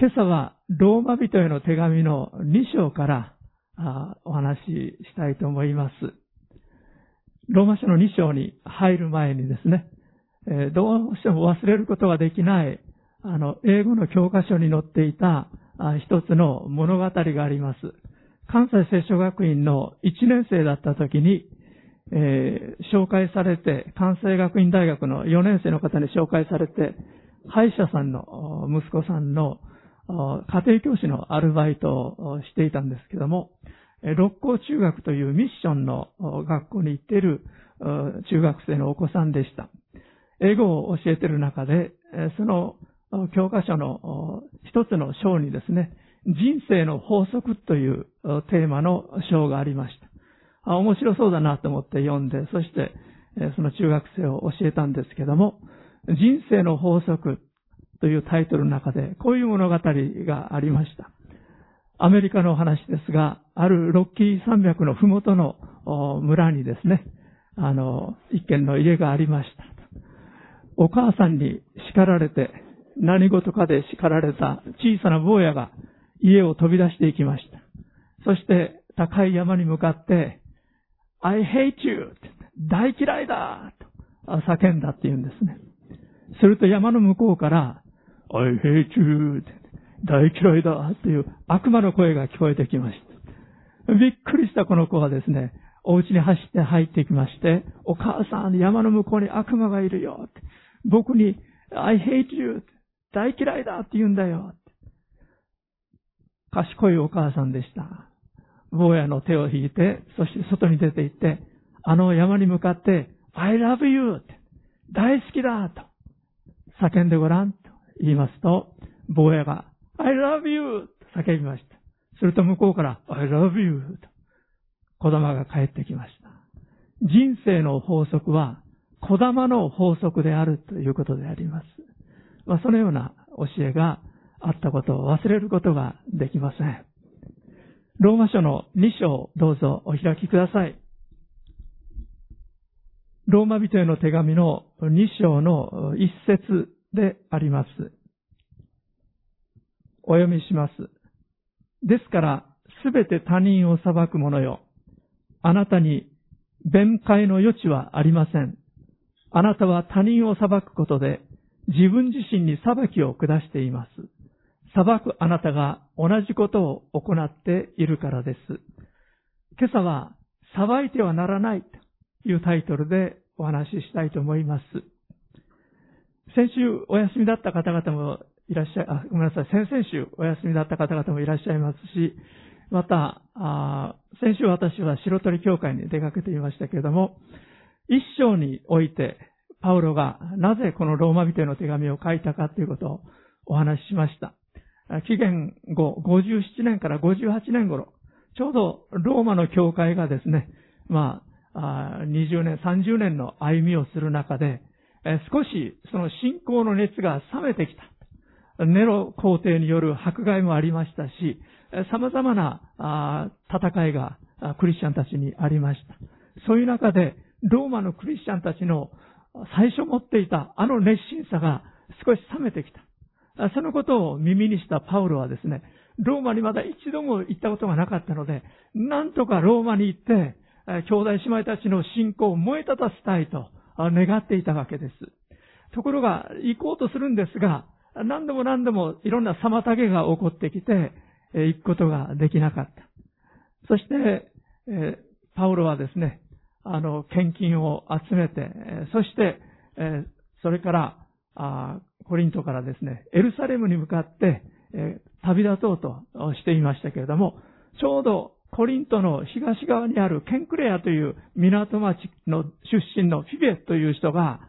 今朝はローマ人への手紙の2章からお話ししたいと思います。ローマ書の2章に入る前にですね、どうしても忘れることができない、あの、英語の教科書に載っていた一つの物語があります。関西聖書学院の1年生だった時に、えー、紹介されて、関西学院大学の4年生の方に紹介されて、歯医者さんの息子さんの家庭教師のアルバイトをしていたんですけども、六甲中学というミッションの学校に行っている中学生のお子さんでした。英語を教えている中で、その教科書の一つの章にですね、人生の法則というテーマの章がありました。面白そうだなと思って読んで、そしてその中学生を教えたんですけども、人生の法則というタイトルの中で、こういう物語がありました。アメリカのお話ですが、あるロッキー山脈のふもとの村にですね、あの、一軒の家がありました。お母さんに叱られて、何事かで叱られた小さな坊やが家を飛び出していきました。そして高い山に向かって、I hate you! 大嫌いだと叫んだって言うんですね。すると山の向こうから、I hate you! 大嫌いだっていう悪魔の声が聞こえてきました。びっくりしたこの子はですね、お家に走って入ってきまして、お母さん、山の向こうに悪魔がいるよ。僕に、I hate you! 大嫌いだって言うんだよ。賢いお母さんでした。坊やの手を引いて、そして外に出て行って、あの山に向かって、I love you! 大好きだと叫んでごらん言いますと、坊やが I love you! と叫びました。すると向こうから I love you! と子供が帰ってきました。人生の法則は子供の法則であるということであります。まあ、そのような教えがあったことを忘れることができません。ローマ書の2章どうぞお開きください。ローマ人への手紙の2章の一節であります。お読みします。ですから、すべて他人を裁く者よ。あなたに弁解の余地はありません。あなたは他人を裁くことで自分自身に裁きを下しています。裁くあなたが同じことを行っているからです。今朝は裁いてはならないというタイトルでお話ししたいと思います。先週お休みだった方々もいらっしゃい、あ、ごめんなさい、先々週お休みだった方々もいらっしゃいますし、また、あ先週私は白鳥教会に出かけていましたけれども、一章において、パウロがなぜこのローマ人への手紙を書いたかということをお話ししました。紀元後57年から58年頃、ちょうどローマの教会がですね、まあ、20年、30年の歩みをする中で、少しその信仰の熱が冷めてきた。ネロ皇帝による迫害もありましたし、様々な戦いがクリスチャンたちにありました。そういう中で、ローマのクリスチャンたちの最初持っていたあの熱心さが少し冷めてきた。そのことを耳にしたパウロはですね、ローマにまだ一度も行ったことがなかったので、なんとかローマに行って、兄弟姉妹たちの信仰を燃え立たせたいと願っていたわけです。ところが、行こうとするんですが、何度も何度もいろんな妨げが起こってきて、行くことができなかった。そして、パウロはですね、あの、献金を集めて、そして、それから、コリントからですね、エルサレムに向かって、旅立とうとしていましたけれども、ちょうどコリントの東側にあるケンクレアという港町の出身のフィベという人が、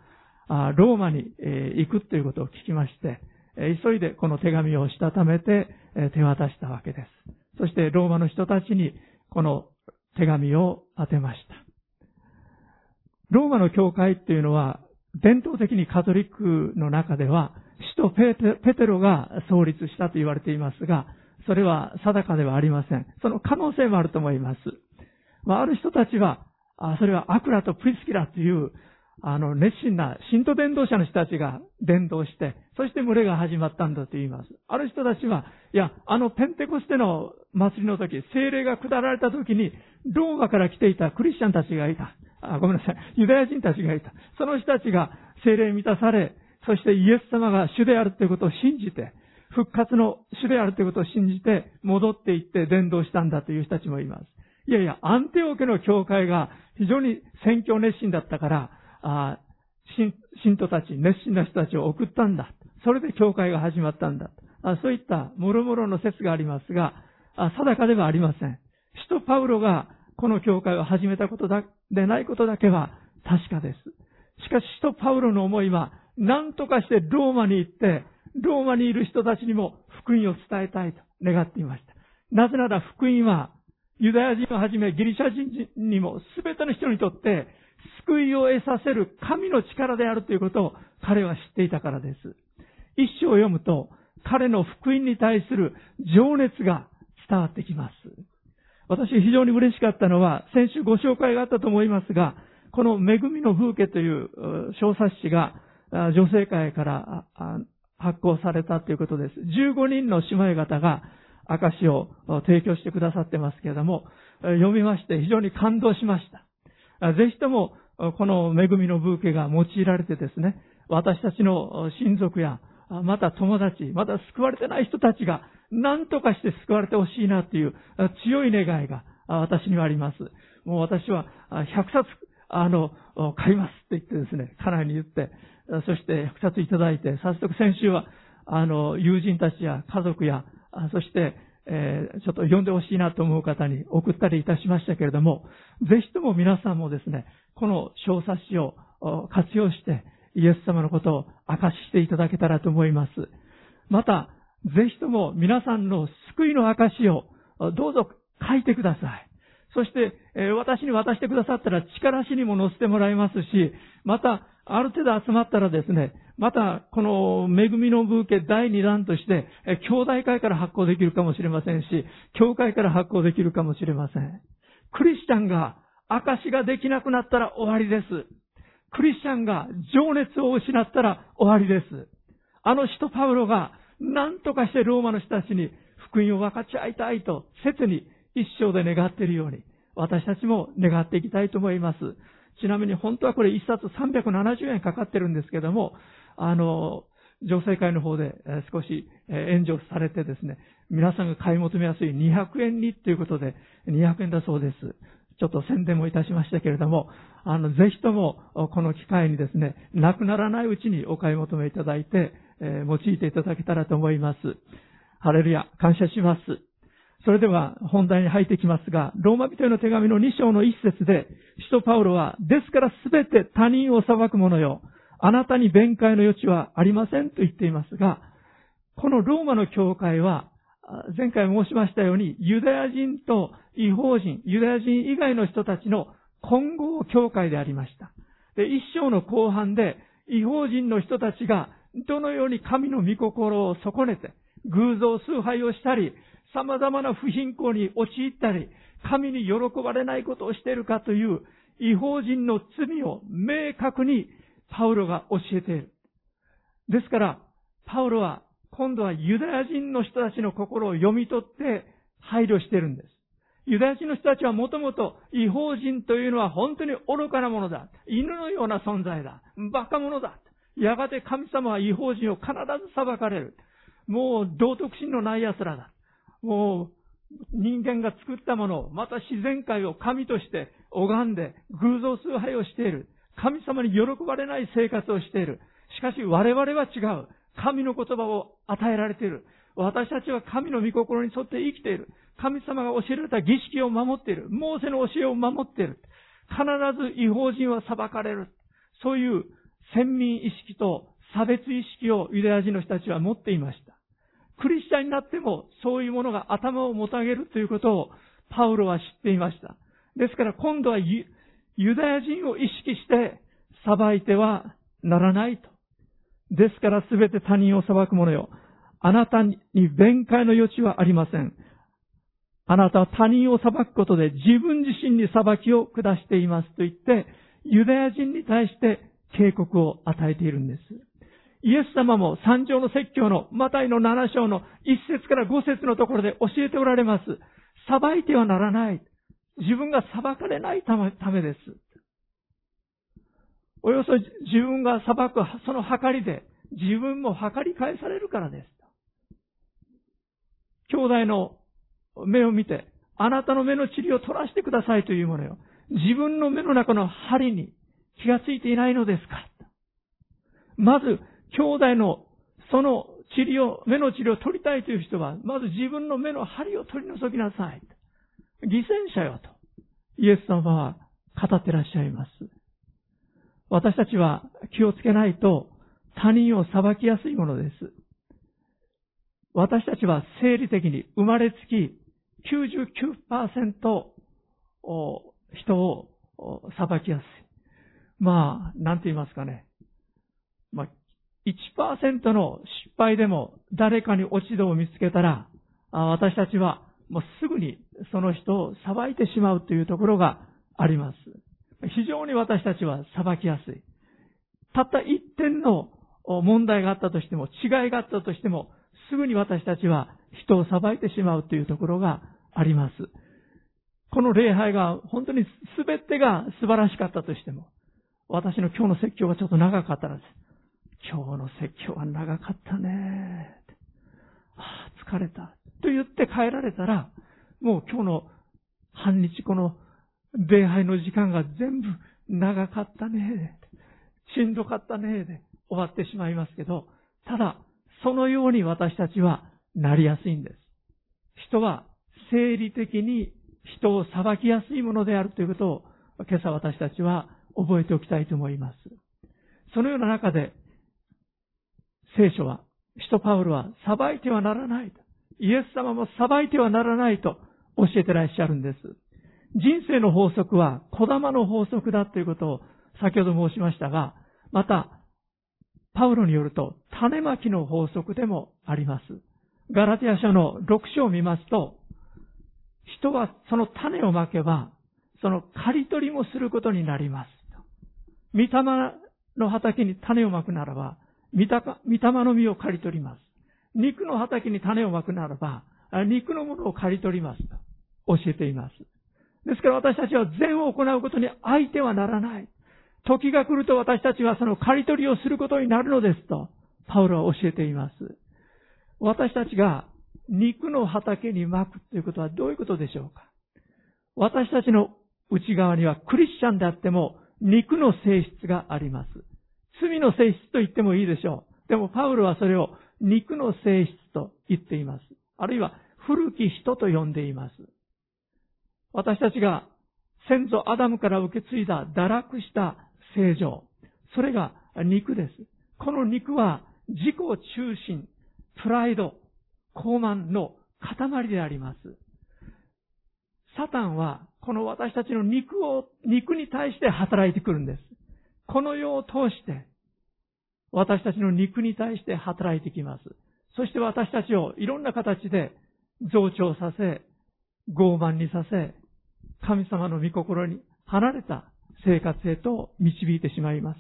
ローマに行くということを聞きまして、急いでこの手紙をしたためて手渡したわけです。そしてローマの人たちにこの手紙を当てました。ローマの教会っていうのは伝統的にカトリックの中では首都ペテロが創立したと言われていますが、それは定かではありません。その可能性もあると思います。まあ、ある人たちは、あそれはアクラとプリスキラという、あの、熱心な信徒伝道者の人たちが伝道して、そして群れが始まったんだと言います。ある人たちは、いや、あのペンテコステの祭りの時、精霊が下られた時に、ローマから来ていたクリスチャンたちがいた。あ、ごめんなさい。ユダヤ人たちがいた。その人たちが精霊満たされ、そしてイエス様が主であるということを信じて、復活の主であるということを信じて、戻っていって伝道したんだという人たちもいます。いやいや、アンテオ家の教会が非常に宣教熱心だったから、あ信徒たち、熱心な人たちを送ったんだ。それで教会が始まったんだ。あそういった諸々の説がありますが、あ定かではありません。使徒パウロがこの教会を始めたことだでないことだけは確かです。しかし、使徒パウロの思いは、何とかしてローマに行って、ローマにいる人たちにも福音を伝えたいと願っていました。なぜなら福音は、ユダヤ人をはじめギリシャ人にも全ての人にとって救いを得させる神の力であるということを彼は知っていたからです。一章を読むと彼の福音に対する情熱が伝わってきます。私非常に嬉しかったのは先週ご紹介があったと思いますがこの恵みの風景という小冊子が女性会から発行されたということです。15人の姉妹方が証を提供してくださってますけれども、読みまして非常に感動しました。ぜひとも、この恵みのブーケが用いられてですね、私たちの親族や、また友達、また救われてない人たちが何とかして救われてほしいなという強い願いが私にはあります。もう私は100冊、あの、買いますって言ってですね、家内に言って、そして100冊いただいて、早速先週は、あの、友人たちや家族や、そして、えー、ちょっと読んでほしいなと思う方に送ったりいたしましたけれども、ぜひとも皆さんもですね、この小冊子を活用して、イエス様のことを明かししていただけたらと思います。また、ぜひとも皆さんの救いの証をどうぞ書いてください。そして、私に渡してくださったら力しにも載せてもらいますし、また、ある程度集まったらですね、また、この恵みのブーケ第2弾として、兄弟会から発行できるかもしれませんし、教会から発行できるかもしれません。クリスチャンが証ができなくなったら終わりです。クリスチャンが情熱を失ったら終わりです。あの人パウロが何とかしてローマの人たちに福音を分かち合いたいと切に一生で願っているように、私たちも願っていきたいと思います。ちなみに本当はこれ一冊370円かかってるんですけども、あの、女性会の方で少し援助されてですね、皆さんが買い求めやすい200円にということで200円だそうです。ちょっと宣伝もいたしましたけれども、あの、ぜひともこの機会にですね、なくならないうちにお買い求めいただいて、え用いていただけたらと思います。ハレルヤ、感謝します。それでは本題に入ってきますが、ローマ人への手紙の2章の一節で、使徒パウロは、ですからすべて他人を裁く者よ、あなたに弁解の余地はありませんと言っていますが、このローマの教会は、前回申しましたように、ユダヤ人と違法人、ユダヤ人以外の人たちの混合教会でありました。で、一章の後半で、違法人の人たちが、どのように神の御心を損ねて、偶像崇拝をしたり、様々な不貧困に陥ったり、神に喜ばれないことをしているかという違法人の罪を明確にパウロが教えている。ですから、パウロは今度はユダヤ人の人たちの心を読み取って配慮しているんです。ユダヤ人の人たちはもともと違法人というのは本当に愚かなものだ。犬のような存在だ。馬鹿者だ。やがて神様は違法人を必ず裁かれる。もう道徳心のない奴らだ。もう人間が作ったものを、また自然界を神として拝んで偶像崇拝をしている。神様に喜ばれない生活をしている。しかし我々は違う。神の言葉を与えられている。私たちは神の御心に沿って生きている。神様が教えられた儀式を守っている。モーセの教えを守っている。必ず違法人は裁かれる。そういう先民意識と差別意識をユダヤ人の人たちは持っていました。クリスチャンになってもそういうものが頭をもたげるということをパウロは知っていました。ですから今度はユダヤ人を意識して裁いてはならないと。ですからすべて他人を裁く者よ。あなたに弁解の余地はありません。あなたは他人を裁くことで自分自身に裁きを下していますと言って、ユダヤ人に対して警告を与えているんです。イエス様も三条の説教のマタイの7章の1節から5節のところで教えておられます。裁いてはならない。自分が裁かれないためです。およそ自分が裁くその計りで自分も計り返されるからです。兄弟の目を見て、あなたの目の塵を取らせてくださいというものよ。自分の目の中の針に気がついていないのですかまず、兄弟のその塵を、目の塵を取りたいという人は、まず自分の目の針を取り除きなさい。犠牲者よと、イエス様は語ってらっしゃいます。私たちは気をつけないと他人を裁きやすいものです。私たちは生理的に生まれつき99%人を裁きやすい。まあ、なんて言いますかね。まあ、1%の失敗でも誰かに落ち度を見つけたら、私たちはもうすぐにその人を裁いてしまうというところがあります。非常に私たちは裁きやすい。たった一点の問題があったとしても、違いがあったとしても、すぐに私たちは人を裁いてしまうというところがあります。この礼拝が本当に全てが素晴らしかったとしても、私の今日の説教がちょっと長かったらです。今日の説教は長かったね。ああ、疲れた。と言って帰られたら、もう今日の半日この礼拝の時間が全部長かったね。しんどかったね。で終わってしまいますけど、ただ、そのように私たちはなりやすいんです。人は生理的に人を裁きやすいものであるということを今朝私たちは覚えておきたいと思います。そのような中で聖書は、使徒パウルは裁いてはならないと。イエス様も裁いてはならないと教えてらっしゃるんです。人生の法則は小玉の法則だということを先ほど申しましたが、またパウロによると、種まきの法則でもあります。ガラティア書の6章を見ますと、人はその種をまけば、その刈り取りもすることになります。御霊の畑に種をまくならば、御霊の実を刈り取ります。肉の畑に種をまくならば、肉のものを刈り取りますと教えています。ですから私たちは善を行うことに相手はならない。時が来ると私たちはその刈り取りをすることになるのですと、パウロは教えています。私たちが肉の畑に巻くということはどういうことでしょうか私たちの内側にはクリスチャンであっても肉の性質があります。罪の性質と言ってもいいでしょう。でもパウロはそれを肉の性質と言っています。あるいは古き人と呼んでいます。私たちが先祖アダムから受け継いだ堕落した正常。それが肉です。この肉は自己中心、プライド、傲慢の塊であります。サタンはこの私たちの肉を、肉に対して働いてくるんです。この世を通して私たちの肉に対して働いてきます。そして私たちをいろんな形で増長させ、傲慢にさせ、神様の御心に離れた生活へと導いてしまいます。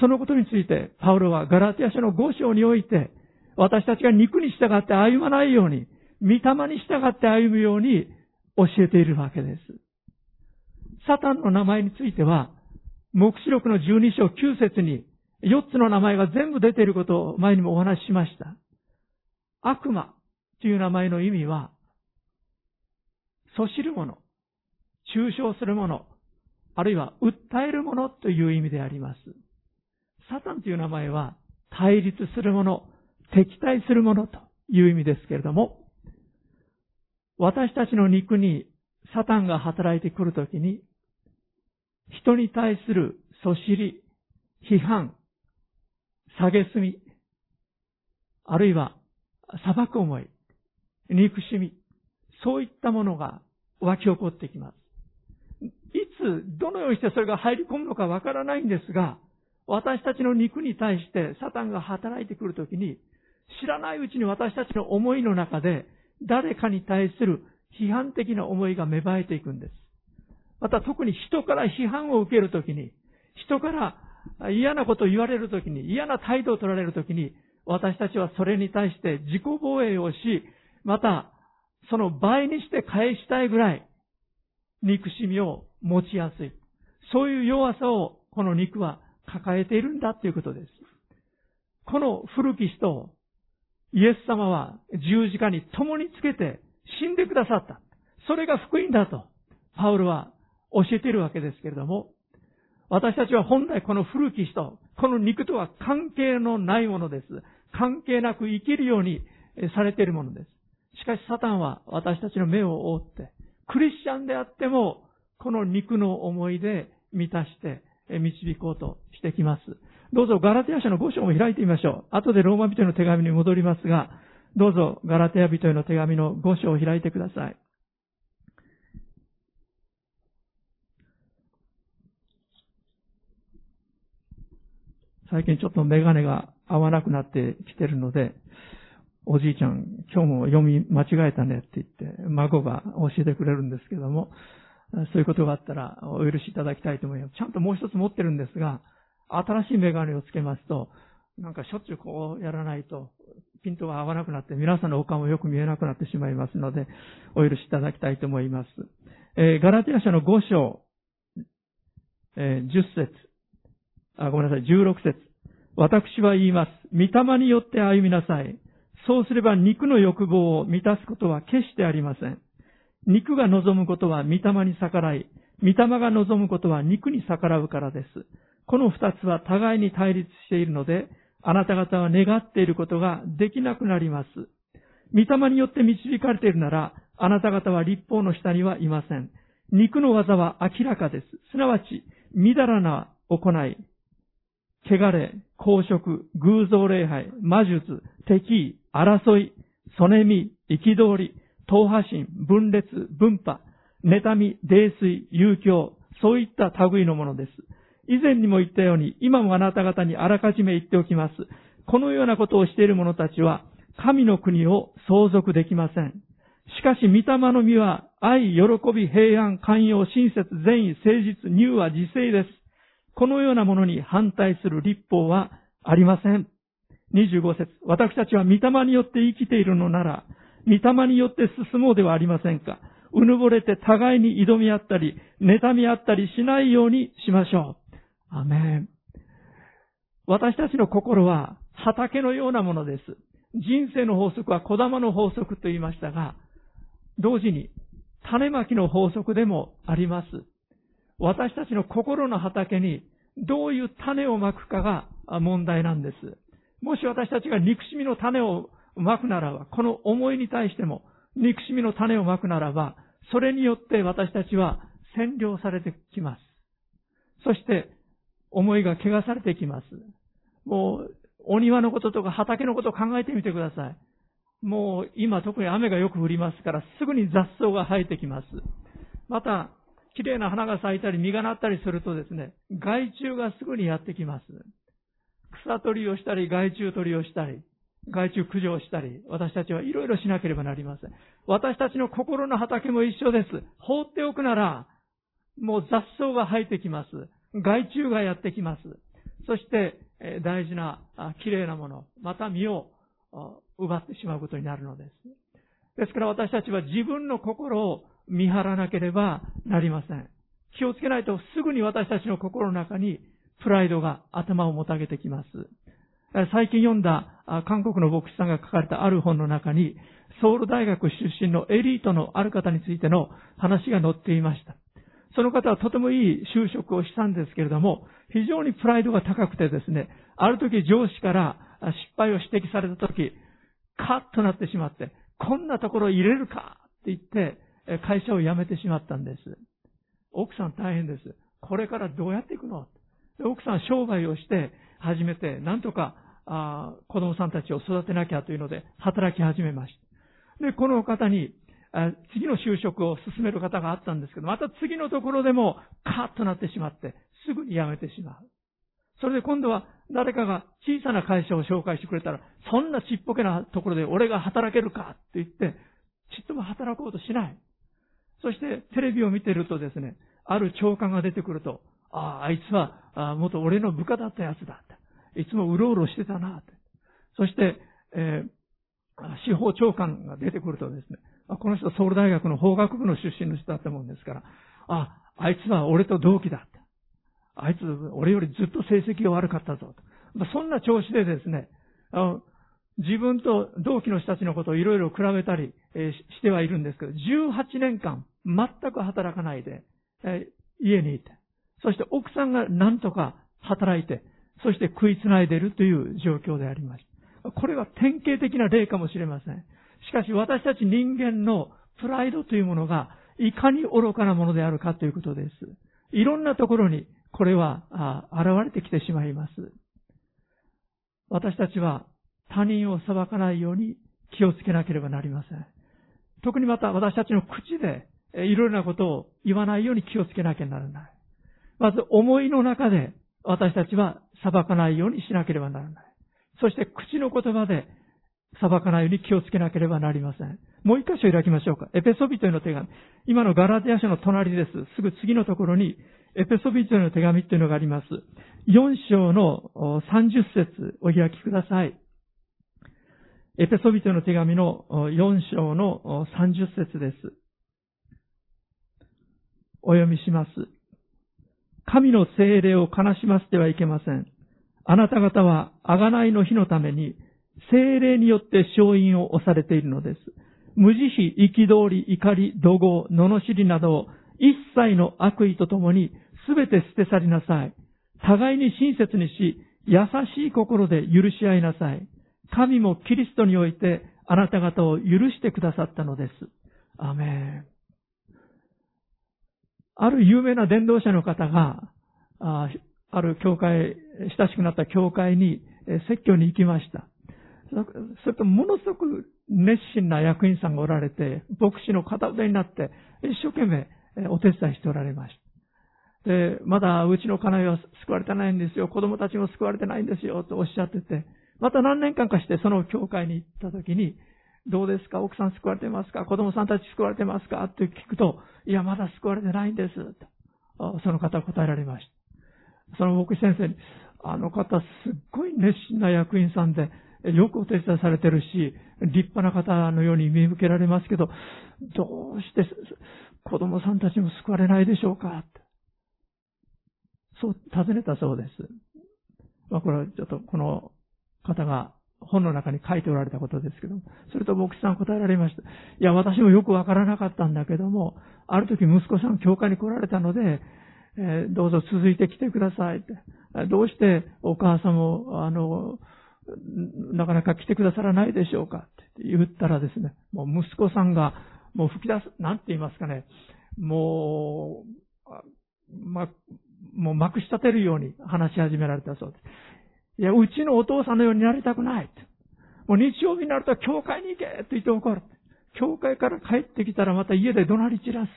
そのことについて、パウロはガラティア書の5章において、私たちが肉に従って歩まないように、御霊に従って歩むように教えているわけです。サタンの名前については、目視録の12章9節に4つの名前が全部出ていることを前にもお話ししました。悪魔という名前の意味は、そしるもの、抽象するもの、あるいは訴えるものという意味であります。サタンという名前は対立するもの、敵対するものという意味ですけれども、私たちの肉にサタンが働いてくるときに、人に対するそしり、批判、下げすみ、あるいは裁く思い、憎しみ、そういったものが湧き起こってきます。いつ、どのようにしてそれが入り込むのかわからないんですが、私たちの肉に対してサタンが働いてくるときに、知らないうちに私たちの思いの中で、誰かに対する批判的な思いが芽生えていくんです。また特に人から批判を受けるときに、人から嫌なことを言われるときに、嫌な態度を取られるときに、私たちはそれに対して自己防衛をし、また、その倍にして返したいぐらい、憎しみを持ちやすい。そういう弱さをこの肉は抱えているんだということです。この古き人をイエス様は十字架に共につけて死んでくださった。それが福音だと、パウルは教えているわけですけれども、私たちは本来この古き人、この肉とは関係のないものです。関係なく生きるようにされているものです。しかしサタンは私たちの目を覆って、クリスチャンであっても、この肉の思いで満たして導こうとしてきます。どうぞガラテヤ書の5章も開いてみましょう。後でローマ人への手紙に戻りますが、どうぞガラテヤ人への手紙の5章を開いてください。最近ちょっとメガネが合わなくなってきてるので、おじいちゃん、今日も読み間違えたねって言って、孫が教えてくれるんですけども、そういうことがあったらお許しいただきたいと思います。ちゃんともう一つ持ってるんですが、新しいメガネをつけますと、なんかしょっちゅうこうやらないと、ピントが合わなくなって、皆さんのお顔もよく見えなくなってしまいますので、お許しいただきたいと思います。えー、ガラティア書の5章、えー、10節あ、ごめんなさい、16節私は言います。御霊によって歩みなさい。そうすれば肉の欲望を満たすことは決してありません。肉が望むことは御霊に逆らい、御霊が望むことは肉に逆らうからです。この二つは互いに対立しているので、あなた方は願っていることができなくなります。御霊によって導かれているなら、あなた方は立法の下にはいません。肉の技は明らかです。すなわち、みだらな行い、汚れ、公職、偶像礼拝、魔術、敵意、争い、そねみ、憤り、党派心、分裂、分派、妬み、泥酔、遊興、そういった類のものです。以前にも言ったように、今もあなた方にあらかじめ言っておきます。このようなことをしている者たちは、神の国を相続できません。しかし、御霊の実は、愛、喜び、平安、寛容、親切、善意、誠実、乳は自制です。このようなものに反対する立法はありません。25節私たちは御霊によって生きているのなら、御霊によって進もうではありませんか。うぬぼれて互いに挑み合ったり、妬み合ったりしないようにしましょう。アメン。私たちの心は畑のようなものです。人生の法則は小玉の法則と言いましたが、同時に種まきの法則でもあります。私たちの心の畑にどういう種をまくかが問題なんです。もし私たちが憎しみの種をまくならば、この思いに対しても憎しみの種をまくならば、それによって私たちは占領されてきます。そして思いが汚されてきます。もう、お庭のこととか畑のことを考えてみてください。もう今特に雨がよく降りますからすぐに雑草が生えてきます。また、綺麗な花が咲いたり実がなったりするとですね、害虫がすぐにやってきます。草取りをしたり、害虫取りをしたり、害虫駆除をしたり、私たちはいろいろしなければなりません。私たちの心の畑も一緒です。放っておくなら、もう雑草が生えてきます。害虫がやってきます。そして、大事な、綺麗なもの、また身を奪ってしまうことになるのです。ですから私たちは自分の心を見張らなければなりません。気をつけないとすぐに私たちの心の中にプライドが頭をもたげてきます。最近読んだ韓国の牧師さんが書かれたある本の中に、ソウル大学出身のエリートのある方についての話が載っていました。その方はとてもいい就職をしたんですけれども、非常にプライドが高くてですね、ある時上司から失敗を指摘された時、カッとなってしまって、こんなところ入れるかって言って、会社を辞めてしまったんです。奥さん大変です。これからどうやっていくの？奥さん商売をして始めて、なんとかあ子供さんたちを育てなきゃというので働き始めました。で、この方に次の就職を進める方があったんですけど、また次のところでもカーッとなってしまって、すぐに辞めてしまう。それで今度は誰かが小さな会社を紹介してくれたら、そんなちっぽけなところで俺が働けるかって言って、ちっとも働こうとしない。そしてテレビを見てるとですね、ある長官が出てくると、ああ、あいつは、あ元俺の部下だったやつだって。いつもうろうろしてたなって。そして、えー、司法長官が出てくるとですね、この人ソウル大学の法学部の出身の人だったもんですから、あ、あいつは俺と同期だって。あいつ、俺よりずっと成績が悪かったぞと。そんな調子でですね、自分と同期の人たちのことをいろいろ比べたりしてはいるんですけど、18年間全く働かないで、家にいて、そして奥さんが何とか働いて、そして食いつないでいるという状況でありました。これは典型的な例かもしれません。しかし私たち人間のプライドというものがいかに愚かなものであるかということです。いろんなところにこれは現れてきてしまいます。私たちは他人を裁かないように気をつけなければなりません。特にまた私たちの口でいろいろなことを言わないように気をつけなきゃならない。まず思いの中で私たちは裁かないようにしなければならない。そして口の言葉で裁かないように気をつけなければなりません。もう一箇所開きましょうか。エペソビトへの手紙。今のガラティア書の隣です。すぐ次のところに、エペソビトへの手紙っていうのがあります。4章の30節お開きください。エペソビトの手紙の4章の30節です。お読みします。神の精霊を悲しませてはいけません。あなた方は、あがないの日のために、精霊によって勝因を押されているのです。無慈悲、憤り、怒り、怒号、罵りなどを一切の悪意とともに全て捨て去りなさい。互いに親切にし、優しい心で許し合いなさい。神もキリストにおいてあなた方を許してくださったのです。アメン。ある有名な伝道者の方が、あある教会、親しくなった教会に説教に行きました。それとものすごく熱心な役員さんがおられて、牧師の片腕になって一生懸命お手伝いしておられました。で、まだうちの家内は救われてないんですよ。子供たちも救われてないんですよ。とおっしゃってて、また何年間かしてその教会に行った時に、どうですか？奥さん救われてますか？子供さんたち救われてますか？って聞くと、いや、まだ救われてないんです。とその方は答えられました。その牧師先生に、あの方すっごい熱心な役員さんで、よくお手伝いされてるし、立派な方のように見受けられますけど、どうして子供さんたちも救われないでしょうか？そう尋ねたそうです。まあ、これはちょっとこの方が本の中に書いておられたことですけど、それと牧師さん答えられました。いや、私もよくわからなかったんだけども、ある時息子さん教会に来られたので、えー、どうぞ続いてきてくださいって。どうしてお母さんも、あの、なかなか来てくださらないでしょうかって言ったらですね、もう息子さんが、もう吹き出す、なんて言いますかね、もう、ま、もうまくし立てるように話し始められたそうです。いや、うちのお父さんのようになりたくない。もう日曜日になると教会に行けと言って怒る。教会から帰ってきたらまた家で怒鳴り散らす。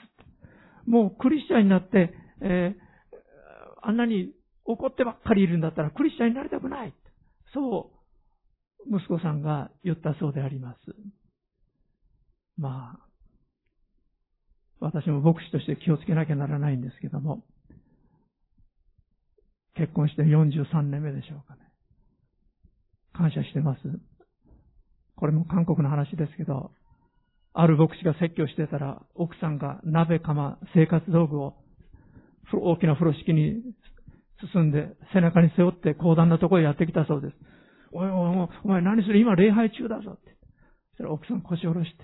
もうクリスチャンになって、えー、あんなに怒ってばっかりいるんだったらクリスチャンになりたくない。そう、息子さんが言ったそうであります。まあ、私も牧師として気をつけなきゃならないんですけども、結婚して43年目でしょうかね。感謝してます。これも韓国の話ですけど、ある牧師が説教してたら、奥さんが鍋釜、生活道具を大きな風呂敷に進んで、背中に背負って講談のところへやってきたそうです。おいおいお前何する？今礼拝中だぞって。そしたら奥さん腰下ろして、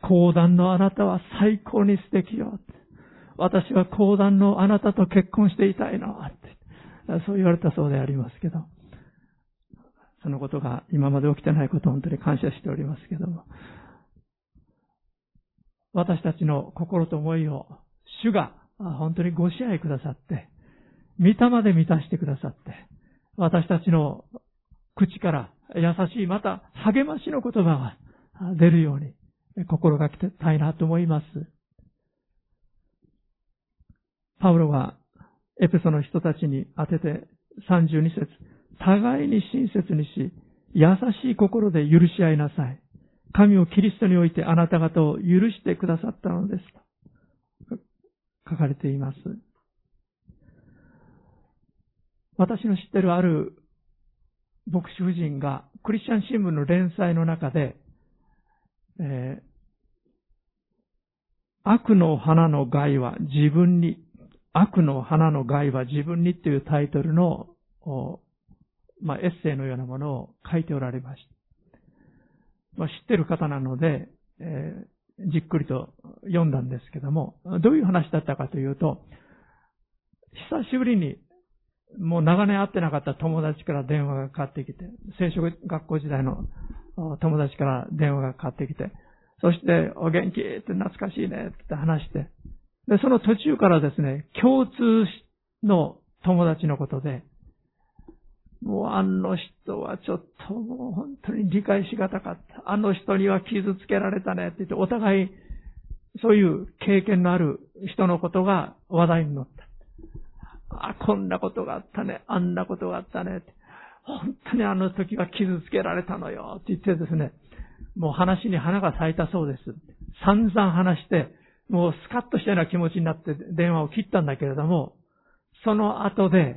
講談のあなたは最高に素敵よって。私は講談のあなたと結婚していたいのって。そう言われたそうでありますけど。そのことが今まで起きてないことを本当に感謝しておりますけども。私たちの心と思いを主が本当にご支配くださって、御霊で満たしてくださって、私たちの口から優しい、また励ましの言葉が出るように心がけたいなと思います。パウロはエペソの人たちに当てて32節互いに親切にし、優しい心で許し合いなさい。神をキリストにおいてあなた方を許してくださったのです。と書かれています。私の知ってるある牧師夫人がクリスチャン新聞の連載の中で、えー、悪の花の害は自分に、悪の花の害は自分にっていうタイトルの、まあ、エッセイのようなものを書いておられました。まあ、知ってる方なので、えー、じっくりと読んだんですけども、どういう話だったかというと、久しぶりに、もう長年会ってなかった友達から電話がかかってきて、聖書学校時代の友達から電話がかかってきて、そして、お元気って懐かしいねって話して、で、その途中からですね、共通の友達のことで、もうあの人はちょっともう本当に理解しがたかった。あの人には傷つけられたねって言って、お互いそういう経験のある人のことが話題になった。あ、こんなことがあったね、あんなことがあったねって。本当にあの時は傷つけられたのよって言ってですね、もう話に花が咲いたそうです。散々話して、もうスカッとしたような気持ちになって電話を切ったんだけれども、その後で、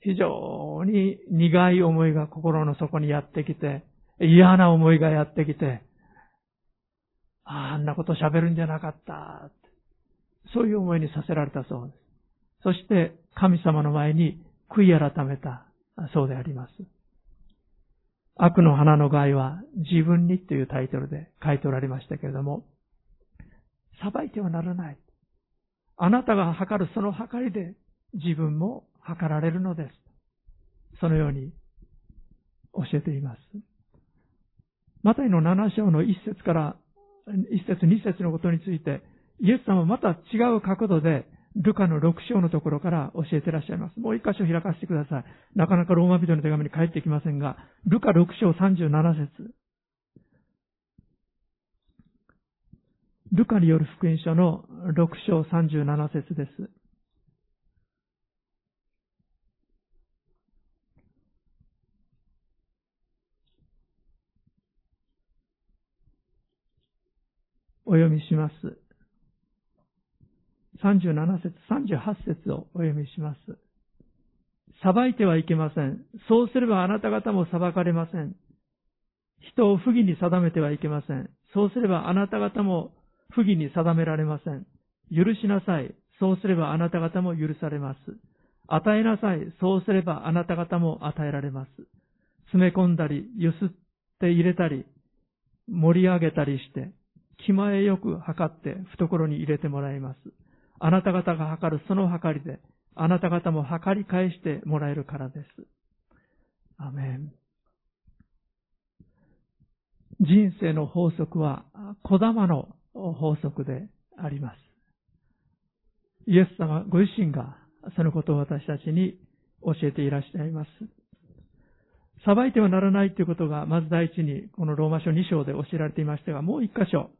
非常に苦い思いが心の底にやってきて、嫌な思いがやってきて、あんなこと喋るんじゃなかった。そういう思いにさせられたそうです。そして神様の前に悔い改めたそうであります。悪の花の害は自分にというタイトルで書いておられましたけれども、裁いてはならない。あなたが測るその測りで自分も測られるのです。そのように教えています。マタイの7章の1節から1節2節のことについて、イエス様はまた違う角度でルカの6章のところから教えてらっしゃいます。もう一箇所開かせてください。なかなかローマ人の手紙に帰ってきませんが、ルカ6章37節ルカによる福音書の6章37節です。お読みします。37節、38節をお読みします。裁いてはいけません。そうすればあなた方も裁かれません。人を不義に定めてはいけません。そうすればあなた方も不義に定められません。許しなさい。そうすればあなた方も許されます。与えなさい。そうすればあなた方も与えられます。詰め込んだり、ゆすって入れたり、盛り上げたりして、気前よく測って懐に入れてもらいます。あなた方が測るその測りで、あなた方も測り返してもらえるからです。アメン。人生の法則は小玉の法則であります。イエス様ご自身がそのことを私たちに教えていらっしゃいます。裁いてはならないということが、まず第一にこのローマ書2章で教えられていましたが、もう一箇所、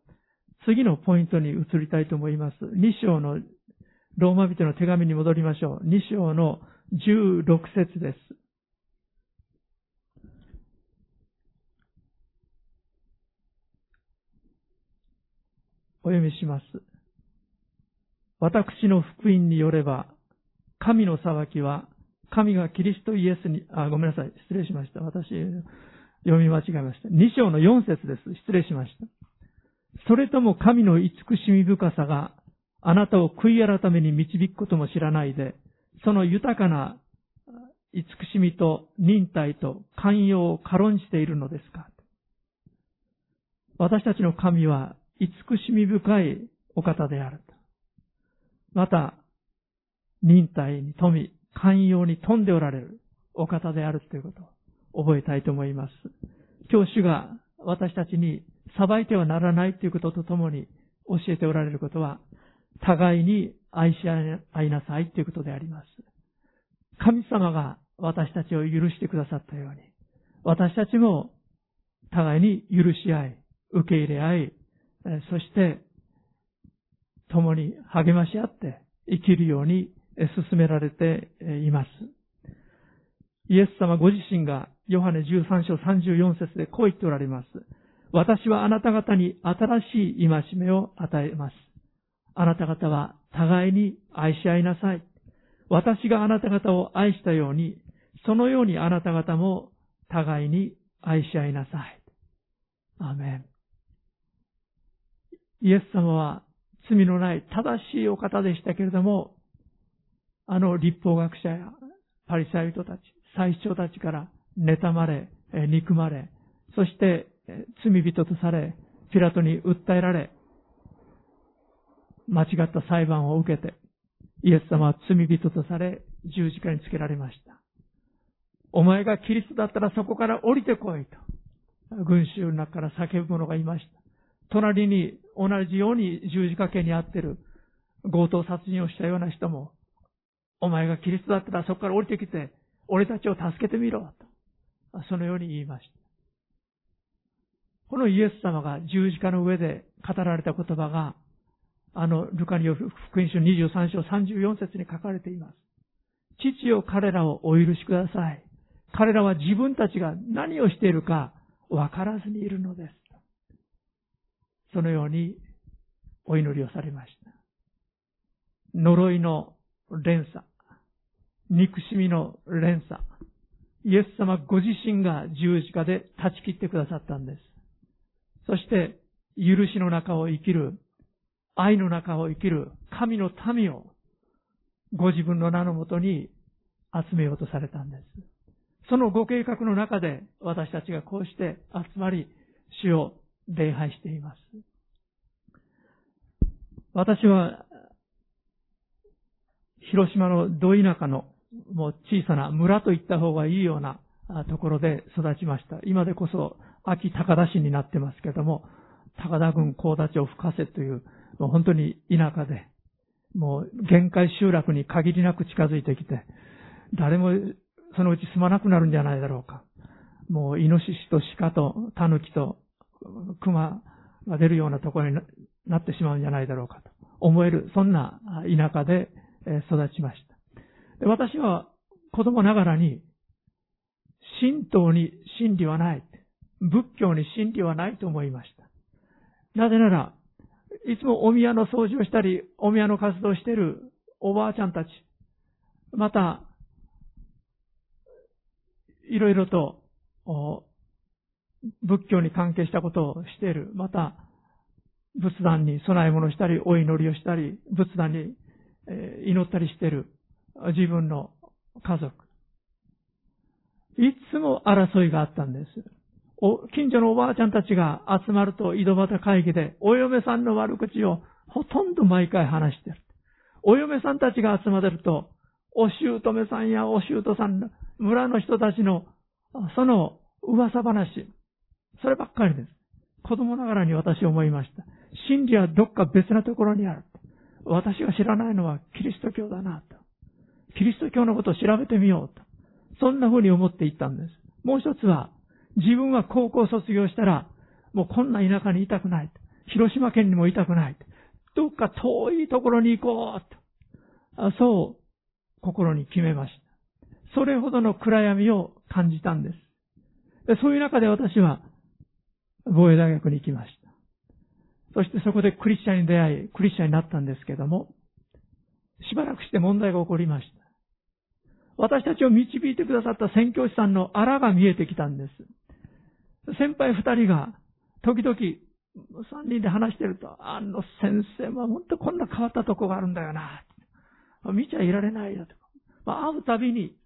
次のポイントに移りたいと思います。2章のローマ人の手紙に戻りましょう。2章の16節です。お読みします。私の福音によれば、神の裁きは、神がキリストイエスに、あ、ごめんなさい。失礼しました。私、読み間違えました。2章の4節です。失礼しました。それとも神の慈しみ深さがあなたを悔い改めに導くことも知らないで、その豊かな慈しみと忍耐と寛容を軽んじているのですか？私たちの神は慈しみ深いお方である。また、忍耐に富み、寛容に富んでおられるお方であるということを覚えたいと思います。教師が私たちに裁いてはならないということとともに教えておられることは、互いに愛し合いなさいということであります。神様が私たちを許してくださったように、私たちも互いに許し合い、受け入れ合い、そして共に励まし合って生きるように進められています。イエス様ご自身がヨハネ13章34節でこう言っておられます。私はあなた方に新しい戒めを与えます。あなた方は互いに愛し合いなさい。私があなた方を愛したように、そのようにあなた方も互いに愛し合いなさい。アメン。イエス様は罪のない正しいお方でしたけれども、あの立法学者やパリサイ人たち、最長たちから妬まれ、憎まれ、そして罪人とされ、ピラトに訴えられ、間違った裁判を受けて、イエス様は罪人とされ、十字架につけられました。お前がキリストだったらそこから降りてこいと、群衆の中から叫ぶ者がいました。隣に同じように十字架家にあってる強盗殺人をしたような人も、お前がキリストだったらそこから降りてきて、俺たちを助けてみろと、そのように言いました。このイエス様が十字架の上で語られた言葉が、あの、ルカによる福音書23章34節に書かれています。父よ彼らをお許しください。彼らは自分たちが何をしているか分からずにいるのです。そのようにお祈りをされました。呪いの連鎖、憎しみの連鎖、イエス様ご自身が十字架で断ち切ってくださったんです。そして、許しの中を生きる、愛の中を生きる神の民をご自分の名のもとに集めようとされたんです。そのご計画の中で私たちがこうして集まり、主を礼拝しています。私は、広島のど田舎のもう小さな村と言った方がいいようなところで育ちました。今でこそ秋高田市になってますけども、高田郡高田町深瀬という、もう本当に田舎で、もう限界集落に限りなく近づいてきて、誰もそのうち住まなくなるんじゃないだろうか。もうイノシシと鹿とタヌキと熊が出るようなところになってしまうんじゃないだろうかと思える、そんな田舎で育ちました。私は子供ながらに、神道に真理はない。仏教に真理はないと思いました。なぜなら、いつもお宮の掃除をしたり、お宮の活動をしているおばあちゃんたち、また、いろいろと仏教に関係したことをしている。また、仏壇に供え物したり、お祈りをしたり、仏壇に祈ったりしている自分の家族。いつも争いがあったんです。近所のおばあちゃんたちが集まると井戸端会議で、お嫁さんの悪口をほとんど毎回話してる。お嫁さんたちが集まると、お姑さんやお姑さん、村の人たちの、その噂話、そればっかりです。子供ながらに私思いました。真理はどっか別なところにある。私が知らないのはキリスト教だなと。キリスト教のことを調べてみようと。そんな風に思っていったんです。もう一つは、自分は高校卒業したら、もうこんな田舎にいたくない。広島県にもいたくない。どっか遠いところに行こうと。そう、心に決めました。それほどの暗闇を感じたんです。そういう中で私は、防衛大学に行きました。そしてそこでクリスチャンに出会い、クリスチャンになったんですけども、しばらくして問題が起こりました。私たちを導いてくださった宣教師さんのあらが見えてきたんです。先輩二人が、時々、三人で話してると、あの先生は本当こんな変わったとこがあるんだよな。見ちゃいられないよと。まあ、会うたびに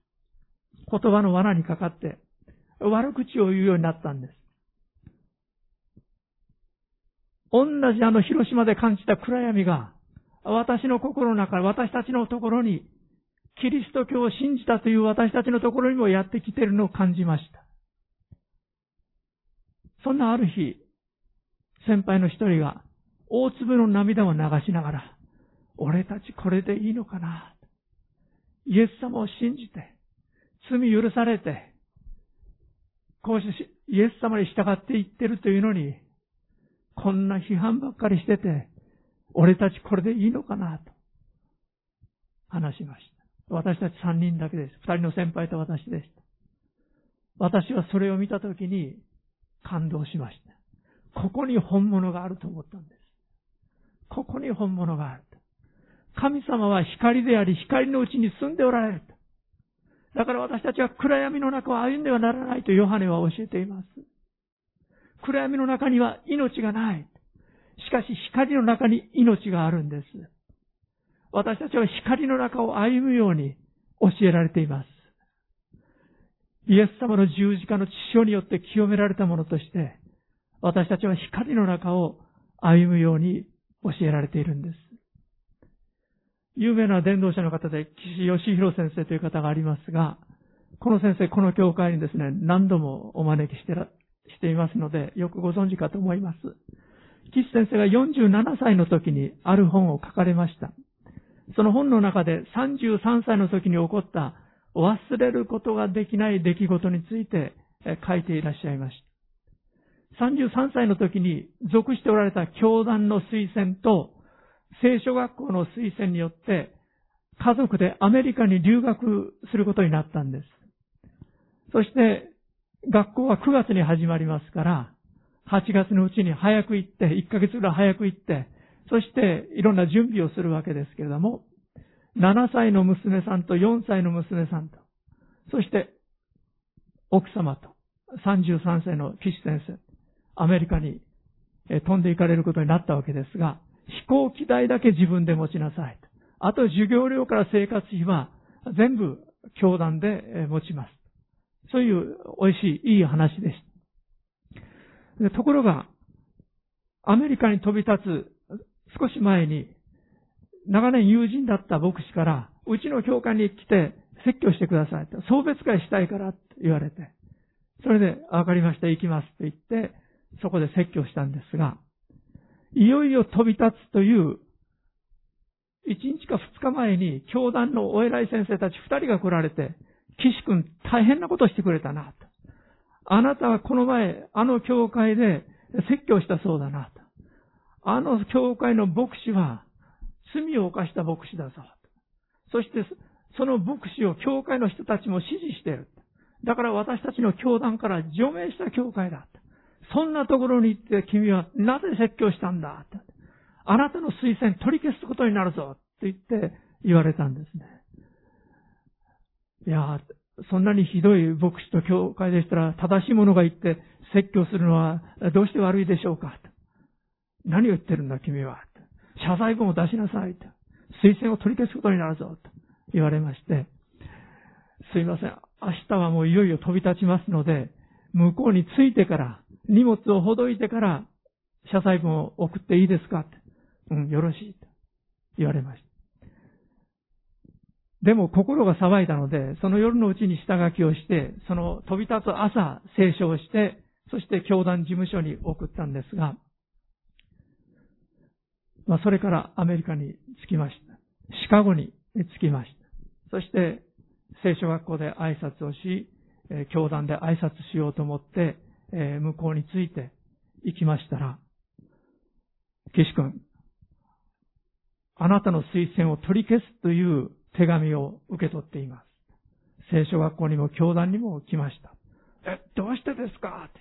言葉の罠にかかって、悪口を言うようになったんです。同じあの広島で感じた暗闇が、私の心の中、私たちのところに、キリスト教を信じたという私たちのところにもやってきているのを感じました。そんなある日、先輩の一人が、大粒の涙を流しながら、俺たちこれでいいのかな？イエス様を信じて、罪許されて、こうしてイエス様に従っていってるというのに、こんな批判ばっかりしてて、俺たちこれでいいのかな？と話しました。私たち三人だけです。二人の先輩と私でした。私はそれを見たときに感動しました。ここに本物があると思ったんです。ここに本物がある。神様は光であり、光のうちに住んでおられる。だから私たちは暗闇の中を歩んではならないとヨハネは教えています。暗闇の中には命がない。しかし光の中に命があるんです。私たちは光の中を歩むように教えられています。イエス様の十字架の血潮によって清められたものとして、私たちは光の中を歩むように教えられているんです。有名な伝道者の方で、岸義弘先生という方がありますが、この先生、この教会にですね、何度もお招きしてしていますので、よくご存知かと思います。岸先生が47歳の時にある本を書かれました。その本の中で33歳の時に起こった忘れることができない出来事について書いていらっしゃいました。33歳の時に属しておられた教団の推薦と聖書学校の推薦によって家族でアメリカに留学することになったんです。そして学校は9月に始まりますから、8月のうちに早く行って、1ヶ月ぐらい早く行って、そしていろんな準備をするわけですけれども、7歳の娘さんと4歳の娘さんと、そして奥様と33歳の岸先生、アメリカに飛んで行かれることになったわけですが、飛行機代だけ自分で持ちなさい。あと授業料から生活費は全部教団で持ちます。そういう美味しい、いい話でした。ところが、アメリカに飛び立つ少し前に、長年友人だった牧師から、うちの教会に来て説教してくださいと。送別会したいからって言われて。それで、わかりました、行きますと言って、そこで説教したんですが、いよいよ飛び立つという、1日か2日前に、教団のお偉い先生たち2人が来られて、岸君大変なことしてくれたなと。あなたはこの前、あの教会で説教したそうだなと。あの教会の牧師は罪を犯した牧師だぞ。そして、その牧師を教会の人たちも支持している。だから私たちの教団から除名した教会だ。そんなところに行って君はなぜ説教したんだあなたの推薦取り消すことになるぞって言って言われたんですね。いや、そんなにひどい牧師と教会でしたら正しいものが言って説教するのはどうして悪いでしょうか何を言ってるんだ君は謝罪文を出しなさい推薦を取り消すことになるぞと言われまして、すいません。明日はもういよいよ飛び立ちますので、向こうに着いてから荷物をほどいてから謝罪文を送っていいですか。うん、よろしいと言われました。でも心が騒いだので、その夜のうちに下書きをして、その飛び立つ朝、聖書をして、そして教団事務所に送ったんですが、まあ、それからアメリカに着きました。シカゴに着きました。そして、聖書学校で挨拶をし、教団で挨拶しようと思って、向こうに着いて行きましたら、岸君、あなたの推薦を取り消すという手紙を受け取っています。聖書学校にも教団にも来ました。え、どうしてですか？って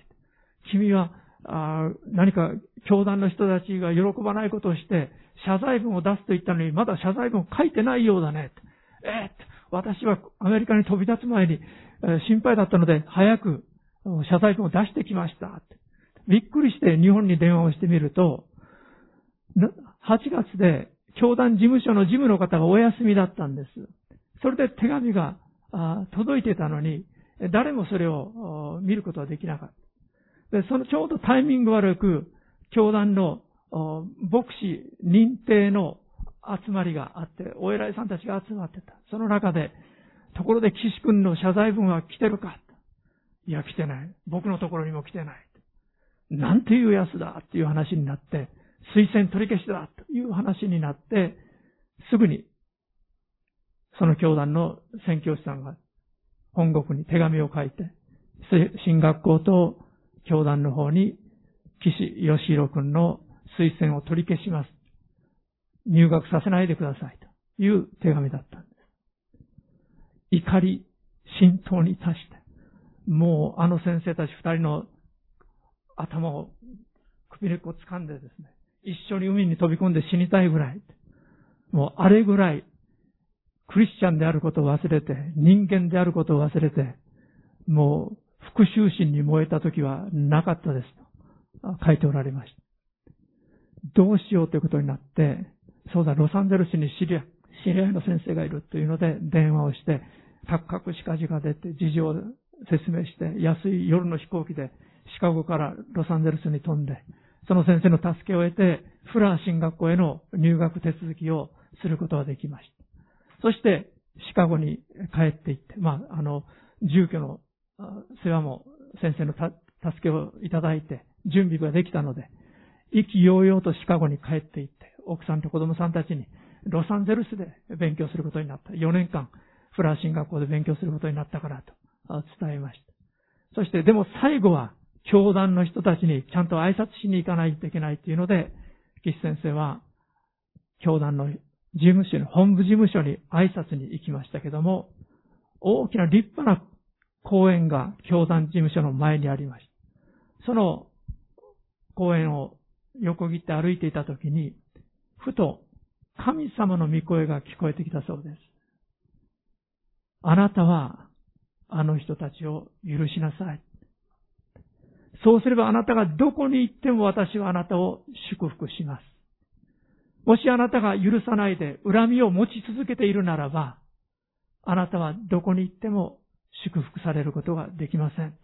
君はあ何か教団の人たちが喜ばないことをして謝罪文を出すと言ったのにまだ謝罪文を書いてないようだね。え私はアメリカに飛び立つ前に、え心配だったので早く謝罪文を出してきました。びっくりして日本に電話をしてみると、8月で教団事務所の事務の方がお休みだったんです。それで手紙が届いてたのに、誰もそれを見ることはできなかった。で、そのちょうどタイミング悪く、教団の牧師認定の集まりがあって、お偉いさんたちが集まってた。その中で、ところで岸君の謝罪文は来てるかいや、来てない。僕のところにも来てない。なんていうやつだっていう話になって、推薦取り消しだという話になって、すぐに、その教団の宣教師さんが本国に手紙を書いて、進学校と教団の方に、岸義弘君の推薦を取り消します。入学させないでくださいという手紙だったんです。怒り、浸透に達して、もうあの先生たち二人の頭を首根っこ掴んでですね、一緒に海に飛び込んで死にたいぐらい。もうあれぐらい、クリスチャンであることを忘れて、人間であることを忘れて、もう復讐心に燃えた時はなかったですと書いておられました。どうしようということになって、そうだ、ロサンゼルスに知り合い、知り合いの先生がいるというので電話をして、カクカクしかじが出て事情を説明して、安い夜の飛行機でシカゴからロサンゼルスに飛んで、その先生の助けを得て、フラー進学校への入学手続きをすることができました。そして、シカゴに帰っていって、まあ、あの、住居の世話も先生の助けをいただいて、準備ができたので、意気揚々とシカゴに帰っていって、奥さんと子供さんたちにロサンゼルスで勉強することになった。4年間、フラー進学校で勉強することになったからと伝えました。そして、でも最後は、教団の人たちにちゃんと挨拶しに行かないといけないっていうので、岸先生は、教団の事務所に、本部事務所に挨拶に行きましたけども、大きな立派な公園が教団事務所の前にありました。その公園を横切って歩いていたときに、ふと神様の御声が聞こえてきたそうです。あなたはあの人たちを許しなさい。そうすればあなたがどこに行っても私はあなたを祝福します。もしあなたが許さないで恨みを持ち続けているならば、あなたはどこに行っても祝福されることができません。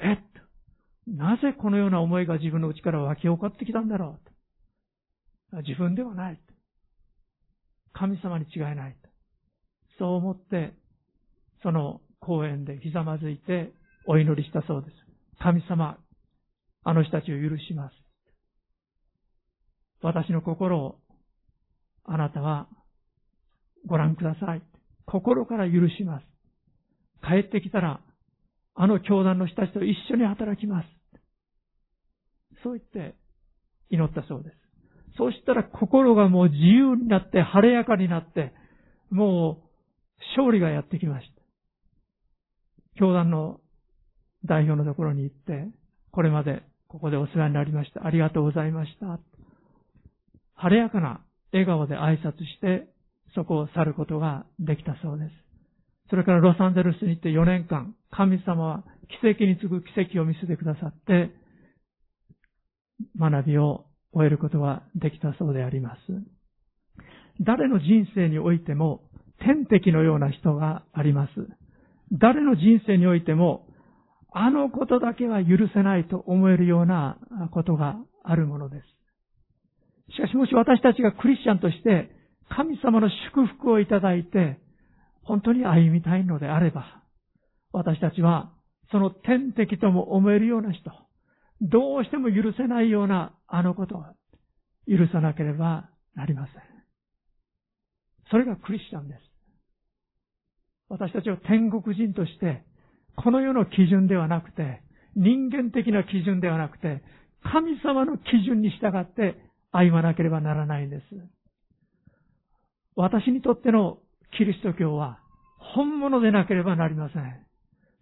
えっとなぜこのような思いが自分の内から湧き起こってきたんだろう自分ではない。神様に違いない。そう思って、その公園でひざまずいてお祈りしたそうです。神様、あの人たちを許します。私の心をあなたはご覧ください。心から許します。帰ってきたら、あの教団の人たちと一緒に働きます。そう言って祈ったそうです。そうしたら心がもう自由になって晴れやかになって、もう勝利がやってきました。教団の代表のところに行って、これまでここでお世話になりました。ありがとうございました。晴れやかな笑顔で挨拶して、そこを去ることができたそうです。それからロサンゼルスに行って4年間、神様は奇跡に次ぐ奇跡を見せてくださって、学びを終えることができたそうであります。誰の人生においても天敵のような人があります。誰の人生においても、あのことだけは許せないと思えるようなことがあるものです。しかしもし私たちがクリスチャンとして神様の祝福をいただいて、本当に歩みたいのであれば、私たちはその天敵とも思えるような人、どうしても許せないようなあのことを許さなければなりません。それがクリスチャンです。私たちは天国人として、この世の基準ではなくて、人間的な基準ではなくて、神様の基準に従って歩まなければならないんです。私にとってのキリスト教は本物でなければなりません。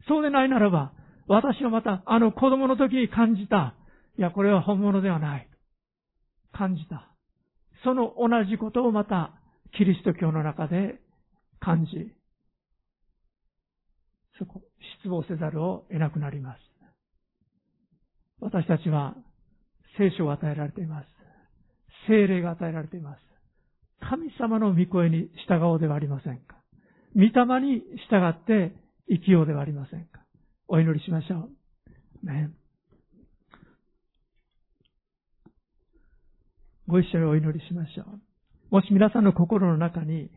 そうでないならば、私はまたあの子供の時に感じた、いや、これは本物ではない。感じた。その同じことをまたキリスト教の中で感じ、そこ、失望せざるを得なくなります。私たちは聖書を与えられています。精霊が与えられています。神様の御声に従おうではありませんか？御霊に従って生きようではありませんか？お祈りしましょう。ね、ご一緒にお祈りしましょう。もし皆さんの心の中に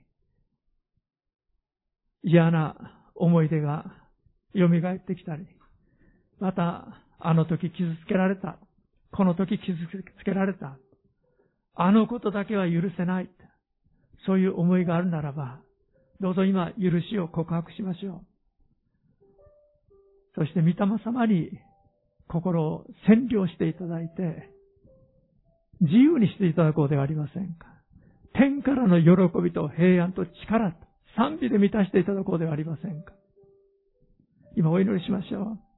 嫌な思い出が蘇ってきたり、また、あの時傷つけられた。この時傷つけられた。あのことだけは許せない。そういう思いがあるならば、どうぞ今、許しを告白しましょう。そして、御霊様に心を占領していただいて、自由にしていただこうではありませんか。天からの喜びと平安と力と賛美で満たしていただこうではありませんか。今お祈りしましょう。